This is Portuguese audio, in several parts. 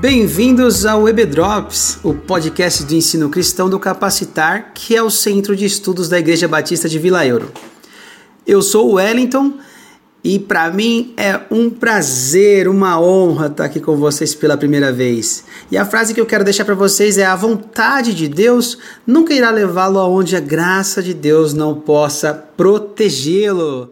Bem-vindos ao EBDrops, o podcast do ensino cristão do Capacitar, que é o centro de estudos da Igreja Batista de Vila Euro. Eu sou o Wellington e para mim é um prazer, uma honra estar aqui com vocês pela primeira vez. E a frase que eu quero deixar para vocês é: a vontade de Deus nunca irá levá-lo aonde a graça de Deus não possa protegê-lo.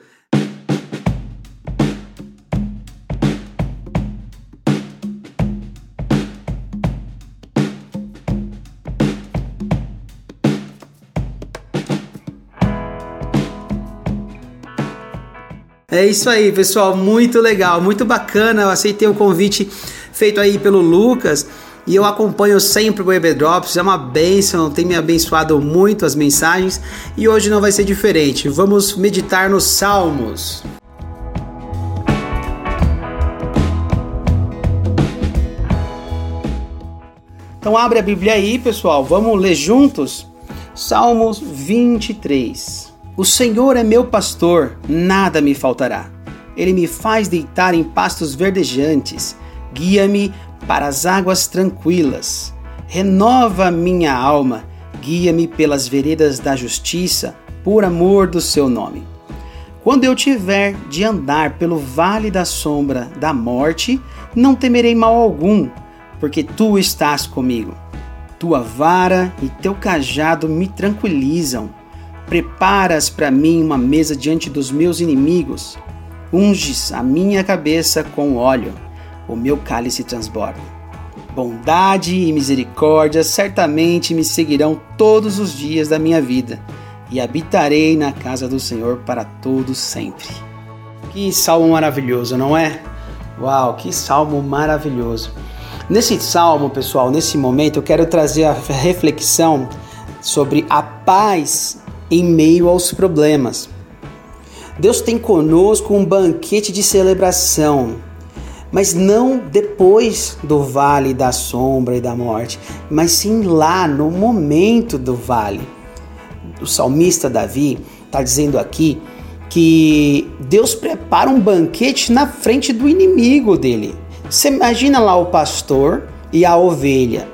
É isso aí, pessoal, muito legal, muito bacana. Eu aceitei o convite feito aí pelo Lucas e eu acompanho sempre o Web Drops, é uma benção, tem me abençoado muito as mensagens e hoje não vai ser diferente. Vamos meditar nos Salmos. Então abre a Bíblia aí, pessoal, vamos ler juntos? Salmos 23. O Senhor é meu pastor, nada me faltará. Ele me faz deitar em pastos verdejantes, guia-me para as águas tranquilas. Renova minha alma, guia-me pelas veredas da justiça, por amor do seu nome. Quando eu tiver de andar pelo vale da sombra da morte, não temerei mal algum, porque tu estás comigo. Tua vara e teu cajado me tranquilizam. Preparas para mim uma mesa diante dos meus inimigos. Unges a minha cabeça com óleo. O meu cálice transborda. Bondade e misericórdia certamente me seguirão todos os dias da minha vida, e habitarei na casa do Senhor para todo sempre. Que salmo maravilhoso, não é? Uau, que salmo maravilhoso. Nesse salmo, pessoal, nesse momento eu quero trazer a reflexão sobre a paz em meio aos problemas. Deus tem conosco um banquete de celebração, mas não depois do vale da sombra e da morte, mas sim lá no momento do vale. O salmista Davi está dizendo aqui que Deus prepara um banquete na frente do inimigo dele. Você imagina lá o pastor e a ovelha.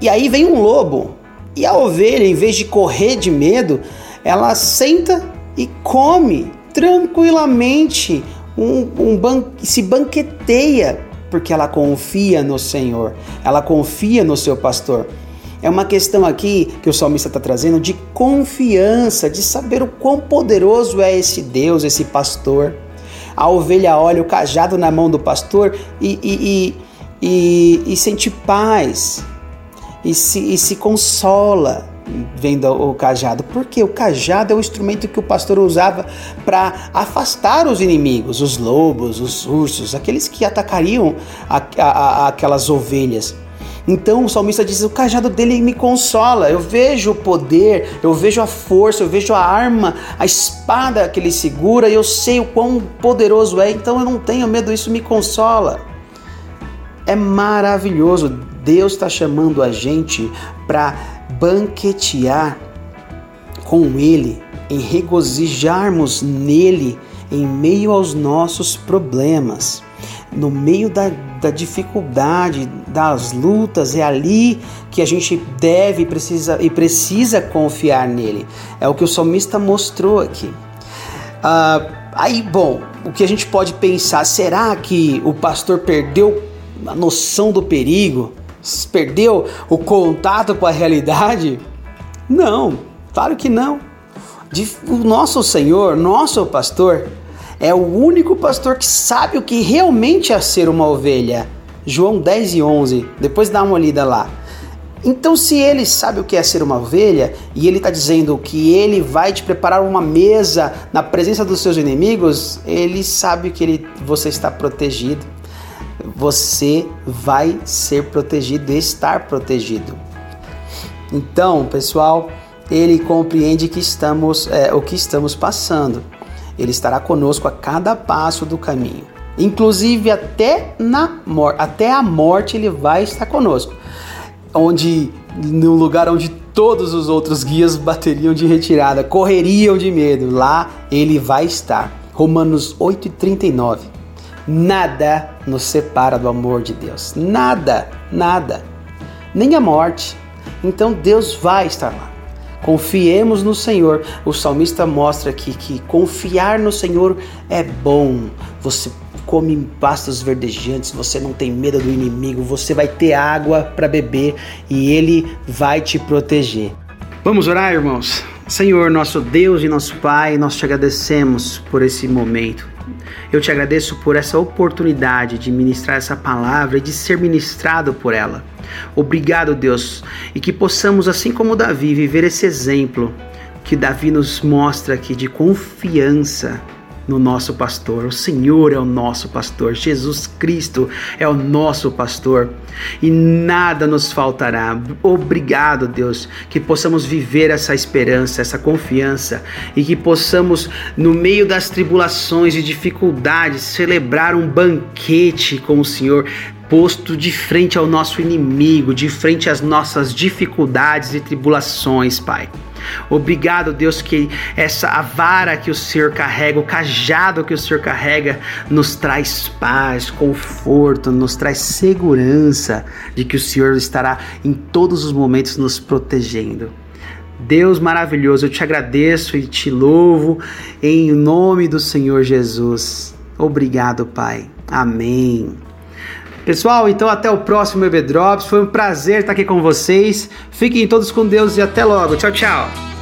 E aí vem um lobo e a ovelha, em vez de correr de medo, ela senta e come tranquilamente, um, um ban se banqueteia, porque ela confia no Senhor, ela confia no seu pastor. É uma questão aqui que o salmista está trazendo de confiança, de saber o quão poderoso é esse Deus, esse pastor. A ovelha olha o cajado na mão do pastor e, e, e, e sente paz, e se, e se consola vendo o cajado, porque o cajado é o instrumento que o pastor usava para afastar os inimigos, os lobos, os ursos, aqueles que atacariam a, a, a, aquelas ovelhas. Então o salmista diz: o cajado dele me consola. Eu vejo o poder, eu vejo a força, eu vejo a arma, a espada que ele segura, e eu sei o quão poderoso é, então eu não tenho medo, isso me consola. É maravilhoso. Deus está chamando a gente para banquetear com Ele, em regozijarmos nele em meio aos nossos problemas, no meio da, da dificuldade, das lutas, é ali que a gente deve precisa, e precisa confiar nele. É o que o salmista mostrou aqui. Ah, aí, bom, o que a gente pode pensar, será que o pastor perdeu a noção do perigo? Perdeu o contato com a realidade? Não, claro que não. O nosso Senhor, nosso pastor, é o único pastor que sabe o que realmente é ser uma ovelha. João 10 e 11, depois dá uma olhada lá. Então, se ele sabe o que é ser uma ovelha e ele está dizendo que ele vai te preparar uma mesa na presença dos seus inimigos, ele sabe que ele, você está protegido você vai ser protegido, estar protegido. Então, pessoal, ele compreende que estamos é, o que estamos passando. Ele estará conosco a cada passo do caminho. Inclusive até na até a morte ele vai estar conosco. Onde no lugar onde todos os outros guias bateriam de retirada, correriam de medo, lá ele vai estar. Romanos 8:39. Nada nos separa do amor de Deus. Nada, nada. Nem a morte. Então Deus vai estar lá. Confiemos no Senhor. O salmista mostra aqui que confiar no Senhor é bom. Você come pastos verdejantes, você não tem medo do inimigo, você vai ter água para beber e ele vai te proteger. Vamos orar, irmãos? Senhor, nosso Deus e nosso Pai, nós te agradecemos por esse momento. Eu te agradeço por essa oportunidade de ministrar essa palavra e de ser ministrado por ela. Obrigado, Deus, e que possamos, assim como Davi, viver esse exemplo que Davi nos mostra aqui de confiança no nosso pastor. O Senhor é o nosso pastor, Jesus Cristo é o nosso pastor e nada nos faltará. Obrigado, Deus, que possamos viver essa esperança, essa confiança e que possamos, no meio das tribulações e dificuldades, celebrar um banquete com o Senhor, posto de frente ao nosso inimigo, de frente às nossas dificuldades e tribulações, Pai. Obrigado, Deus, que essa a vara que o Senhor carrega, o cajado que o Senhor carrega, nos traz paz, conforto, nos traz segurança de que o Senhor estará em todos os momentos nos protegendo. Deus maravilhoso, eu te agradeço e te louvo em nome do Senhor Jesus. Obrigado, Pai. Amém. Pessoal, então até o próximo EB Drops. Foi um prazer estar aqui com vocês. Fiquem todos com Deus e até logo. Tchau, tchau.